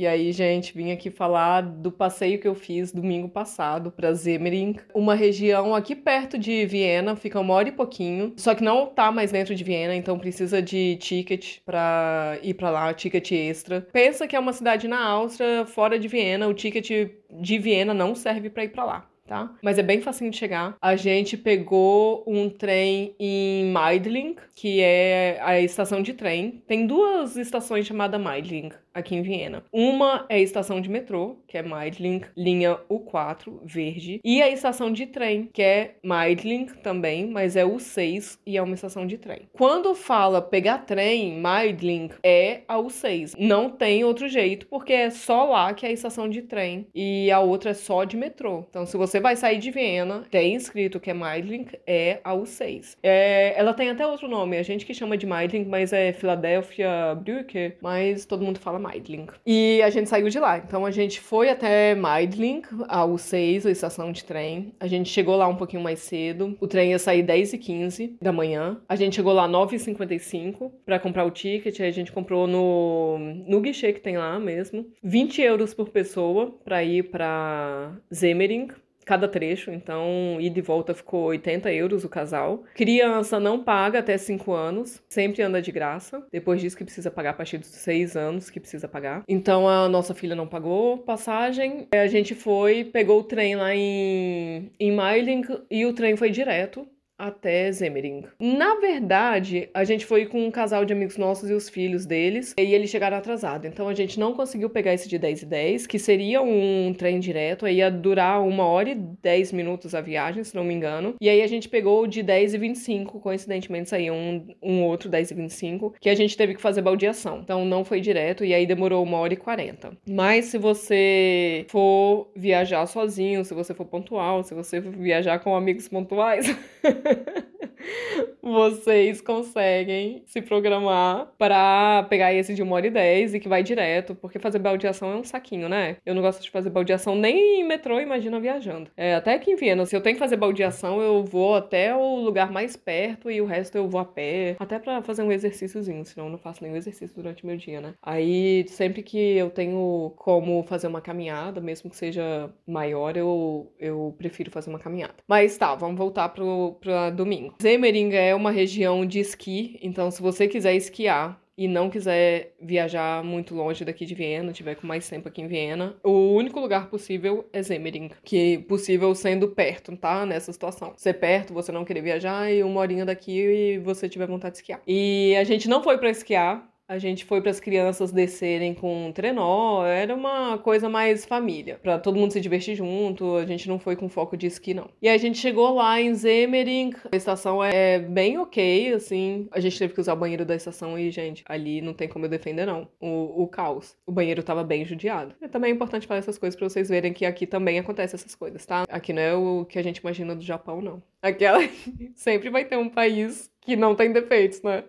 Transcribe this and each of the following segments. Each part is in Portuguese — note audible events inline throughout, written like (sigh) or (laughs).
E aí, gente, vim aqui falar do passeio que eu fiz domingo passado para Zemering, uma região aqui perto de Viena, fica uma hora e pouquinho, só que não tá mais dentro de Viena, então precisa de ticket para ir para lá, ticket extra. Pensa que é uma cidade na Áustria, fora de Viena, o ticket de Viena não serve para ir para lá tá? Mas é bem facinho de chegar. A gente pegou um trem em Meidling, que é a estação de trem. Tem duas estações chamadas Meidling aqui em Viena. Uma é a estação de metrô, que é Meidling, linha U4, verde, e a estação de trem, que é Meidling também, mas é U6 e é uma estação de trem. Quando fala pegar trem, Meidling é a U6. Não tem outro jeito, porque é só lá que é a estação de trem e a outra é só de metrô. Então, se você vai sair de Viena, tem escrito que é Meidling, é a U6. É, ela tem até outro nome, a gente que chama de Meidling, mas é Philadelphia Brücke, mas todo mundo fala Meidling. E a gente saiu de lá. Então a gente foi até Meidling, a U6, a estação de trem. A gente chegou lá um pouquinho mais cedo. O trem ia sair 10h15 da manhã. A gente chegou lá 9h55 para comprar o ticket. Aí a gente comprou no, no guichê que tem lá mesmo. 20 euros por pessoa para ir para Zemering cada trecho, então ida e volta ficou 80 euros o casal. Criança não paga até 5 anos, sempre anda de graça. Depois disso que precisa pagar a partir dos 6 anos que precisa pagar. Então a nossa filha não pagou passagem. A gente foi, pegou o trem lá em, em Meiling e o trem foi direto até Zemering. Na verdade, a gente foi com um casal de amigos nossos e os filhos deles, e eles chegaram atrasados. Então a gente não conseguiu pegar esse de 10 e 10, que seria um trem direto, aí ia durar uma hora e 10 minutos a viagem, se não me engano. E aí a gente pegou o de 10 e 25, coincidentemente saiu um, um outro 10 e 25, que a gente teve que fazer baldeação. Então não foi direto, e aí demorou uma hora e 40. Mas se você for viajar sozinho, se você for pontual, se você for viajar com amigos pontuais. (laughs) (laughs) vocês conseguem se programar para pegar esse de uma hora e dez e que vai direto, porque fazer baldeação é um saquinho, né? Eu não gosto de fazer baldeação nem em metrô, imagina viajando. É, até aqui em Viena, se eu tenho que fazer baldeação, eu vou até o lugar mais perto e o resto eu vou a pé, até para fazer um exercíciozinho, senão eu não faço nenhum exercício durante meu dia, né? Aí, sempre que eu tenho como fazer uma caminhada, mesmo que seja maior, eu, eu prefiro fazer uma caminhada. Mas tá, vamos voltar pro, domingo. Zemering é uma região de esqui, então se você quiser esquiar e não quiser viajar muito longe daqui de Viena, tiver com mais tempo aqui em Viena, o único lugar possível é Zemering, que possível sendo perto, tá? Nessa situação. Ser perto, você não querer viajar e uma horinha daqui e você tiver vontade de esquiar. E a gente não foi para esquiar, a gente foi para as crianças descerem com um trenó, era uma coisa mais família, para todo mundo se divertir junto, a gente não foi com foco de esqui não. E a gente chegou lá em Zemering, a estação é bem ok, assim, a gente teve que usar o banheiro da estação e, gente, ali não tem como eu defender não, o, o caos. O banheiro tava bem judiado. E também é importante falar essas coisas para vocês verem que aqui também acontece essas coisas, tá? Aqui não é o que a gente imagina do Japão, não. Aquela (laughs) sempre vai ter um país que não tem defeitos, né?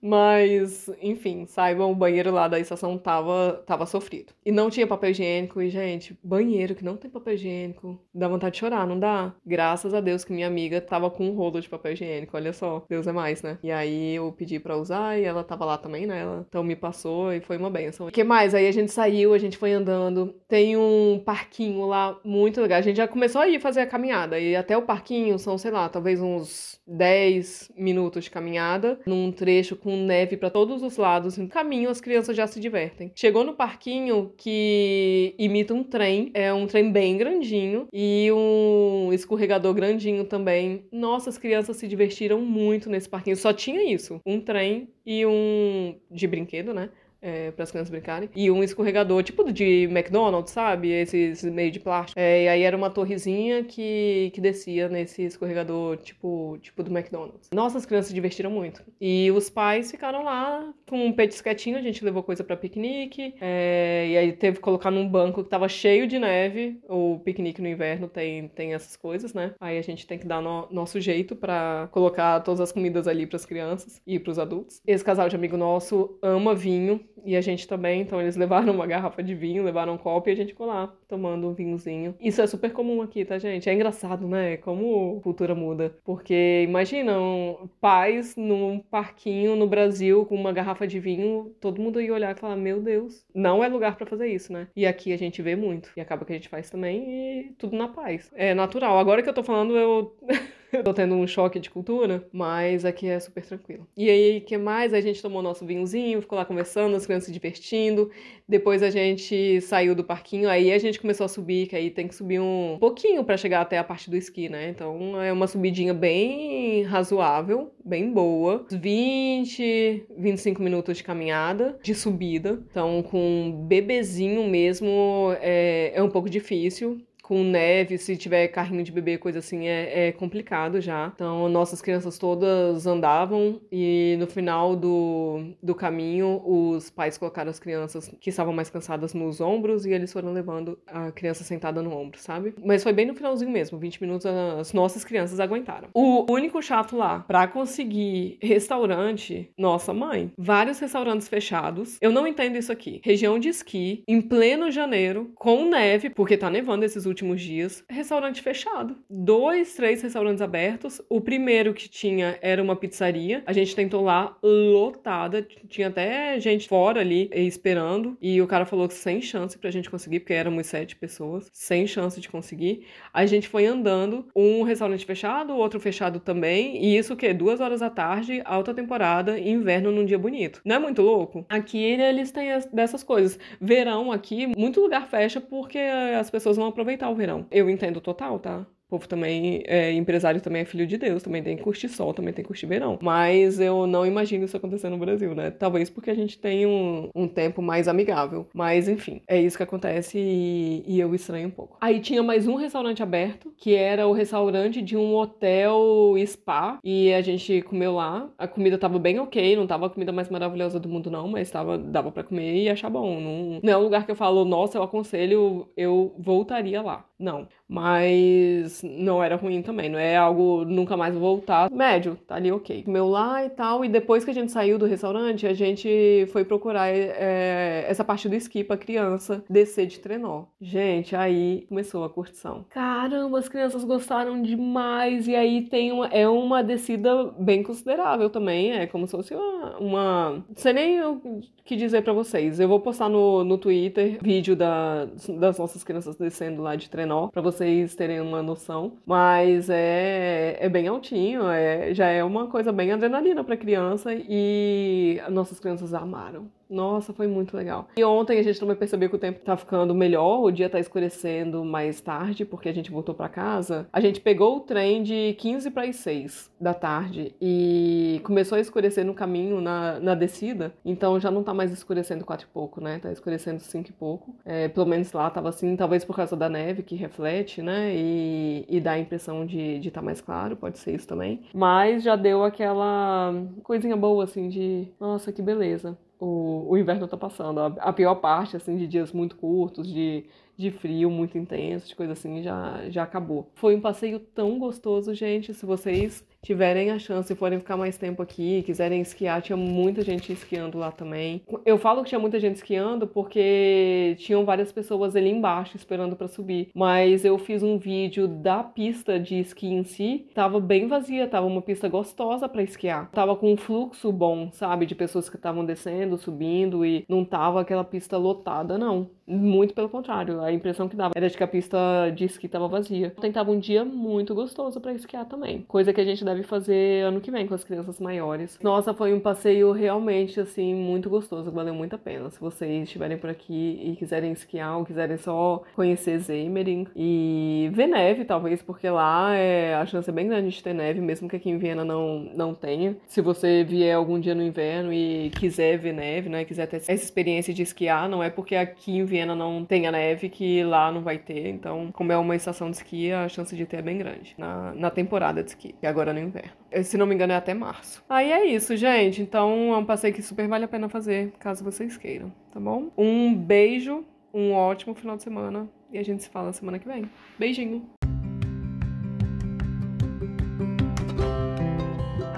Mas, enfim, saibam, o banheiro lá da estação tava, tava sofrido. E não tinha papel higiênico. E, gente, banheiro que não tem papel higiênico, dá vontade de chorar, não dá? Graças a Deus que minha amiga tava com um rolo de papel higiênico, olha só. Deus é mais, né? E aí eu pedi pra usar e ela tava lá também, né? Ela, então me passou e foi uma benção. O que mais? Aí a gente saiu, a gente foi andando. Tem um parquinho lá muito legal. A gente já começou a ir fazer a caminhada. E até o parquinho são, sei lá, talvez uns 10 minutos de caminhada, num trecho com neve para todos os lados. No caminho, as crianças já se divertem. Chegou no parquinho que imita um trem, é um trem bem grandinho e um escorregador grandinho também. Nossa, as crianças se divertiram muito nesse parquinho. Só tinha isso: um trem e um de brinquedo, né? É, para as crianças brincarem. E um escorregador, tipo de McDonald's, sabe? Esses meio de plástico. É, e aí era uma torrezinha que, que descia nesse escorregador, tipo, tipo do McDonald's. Nossa, as crianças se divertiram muito. E os pais ficaram lá com um petisquetinho, a gente levou coisa para piquenique. É, e aí teve que colocar num banco que tava cheio de neve. O piquenique no inverno tem, tem essas coisas, né? Aí a gente tem que dar no, nosso jeito para colocar todas as comidas ali para as crianças e para os adultos. Esse casal de amigo nosso ama vinho E a gente também, então eles (laughs) levaram uma garrafa de vinho, levaram um copo e a gente ficou lá tomando um vinhozinho. Isso é super comum aqui, tá, gente? É engraçado, né? Como cultura muda. Porque imaginam pais num parquinho no Brasil com uma garrafa de vinho, todo mundo ia olhar e falar: Meu Deus, não é lugar para fazer isso, né? E aqui a gente vê muito. E acaba que a gente faz também e tudo na paz. É natural. Agora que eu tô falando, eu. (laughs) (laughs) tô tendo um choque de cultura, mas aqui é super tranquilo. E aí, que mais? A gente tomou nosso vinhozinho, ficou lá conversando, as crianças se divertindo. Depois a gente saiu do parquinho, aí a gente começou a subir, que aí tem que subir um pouquinho para chegar até a parte do esqui, né? Então é uma subidinha bem razoável, bem boa. 20, 25 minutos de caminhada, de subida. Então, com bebezinho mesmo, é, é um pouco difícil com neve, se tiver carrinho de bebê, coisa assim, é, é, complicado já. Então, nossas crianças todas andavam e no final do, do caminho, os pais colocaram as crianças que estavam mais cansadas nos ombros e eles foram levando a criança sentada no ombro, sabe? Mas foi bem no finalzinho mesmo, 20 minutos as nossas crianças aguentaram. O único chato lá, para conseguir restaurante, nossa mãe, vários restaurantes fechados. Eu não entendo isso aqui. Região de esqui, em pleno janeiro, com neve, porque tá nevando esses últimos últimos dias, restaurante fechado. Dois, três restaurantes abertos. O primeiro que tinha era uma pizzaria. A gente tentou lá, lotada. Tinha até gente fora ali esperando. E o cara falou que sem chance pra gente conseguir, porque éramos sete pessoas. Sem chance de conseguir. A gente foi andando. Um restaurante fechado, outro fechado também. E isso o quê? Duas horas da tarde, alta temporada, inverno num dia bonito. Não é muito louco? Aqui eles têm dessas coisas. Verão aqui, muito lugar fecha porque as pessoas vão aproveitar aproveitar o verão. Eu entendo total, tá? O povo também, é, empresário também é filho de Deus, também tem que curtir sol, também tem que curtir verão. Mas eu não imagino isso acontecer no Brasil, né? Talvez porque a gente tem um, um tempo mais amigável. Mas enfim, é isso que acontece e, e, eu estranho um pouco. Aí tinha mais um restaurante aberto, que era o restaurante de um hotel spa, e a gente comeu lá. A comida tava bem ok, não tava a comida mais maravilhosa do mundo, não, mas tava, dava para comer e achar bom. Não, não é um lugar que eu falo, nossa, eu aconselho, eu voltaria lá. Não. Mas não era ruim também, não é algo nunca mais voltar. Médio, tá ali ok. Comeu lá e tal, e depois que a gente saiu do restaurante, a gente foi procurar é, essa parte do esqui pra criança descer de trenó. Gente, aí começou a curtição. Caramba, as crianças gostaram demais, e aí tem uma, é uma descida bem considerável também, é como se fosse uma. uma não sei nem o que dizer para vocês. Eu vou postar no, no Twitter vídeo da, das nossas crianças descendo lá de trenó, pra vocês terem uma noção. Mas é, é bem altinho, é, já é uma coisa bem adrenalina para criança e nossas crianças amaram. Nossa, foi muito legal. E ontem a gente também percebeu que o tempo tá ficando melhor, o dia tá escurecendo mais tarde, porque a gente voltou para casa. A gente pegou o trem de 15 para as 6 da tarde e começou a escurecer no caminho, na, na descida. Então já não tá mais escurecendo 4 e pouco, né? Tá escurecendo 5 e pouco. É, pelo menos lá tava assim, talvez por causa da neve que reflete, né? E, e dá a impressão de estar tá mais claro, pode ser isso também. Mas já deu aquela coisinha boa, assim, de nossa, que beleza o, o inverno tá passando. A, a, pior parte, assim, de dias muito curtos, de, de frio muito intenso, de coisa assim, já, já acabou. Foi um passeio tão gostoso, gente. Se vocês tiverem a chance e forem ficar mais tempo aqui, quiserem esquiar, tinha muita gente esquiando lá também. Eu falo que tinha muita gente esquiando porque tinham várias pessoas ali embaixo esperando para subir, mas eu fiz um vídeo da pista de esqui em si, tava bem vazia, tava uma pista gostosa para esquiar. Tava com um fluxo bom, sabe, de pessoas que estavam descendo, subindo e não tava aquela pista lotada não. Muito pelo contrário, a impressão que dava era de que a pista de esqui tava vazia. Tentava um dia muito gostoso para esquiar também, coisa que a gente deve fazer ano que vem com as crianças maiores. Nossa, foi um passeio realmente assim muito gostoso, valeu muito a pena. Se vocês estiverem por aqui e quiserem esquiar ou quiserem só conhecer Zemering e ver neve, talvez, porque lá é, a chance é bem grande de ter neve, mesmo que aqui em Viena não, não tenha. Se você vier algum dia no inverno e quiser ver neve, né, quiser ter essa experiência de esquiar, não é porque aqui em Viena não tenha neve que lá não vai ter. Então, como é uma estação de esqui, a chance de ter é bem grande na, na temporada de esqui, que agora no inverno. Se não me engano, é até março. Aí é isso, gente. Então, é um passeio que super vale a pena fazer, caso vocês queiram, tá bom? Um beijo, um ótimo final de semana e a gente se fala semana que vem. Beijinho!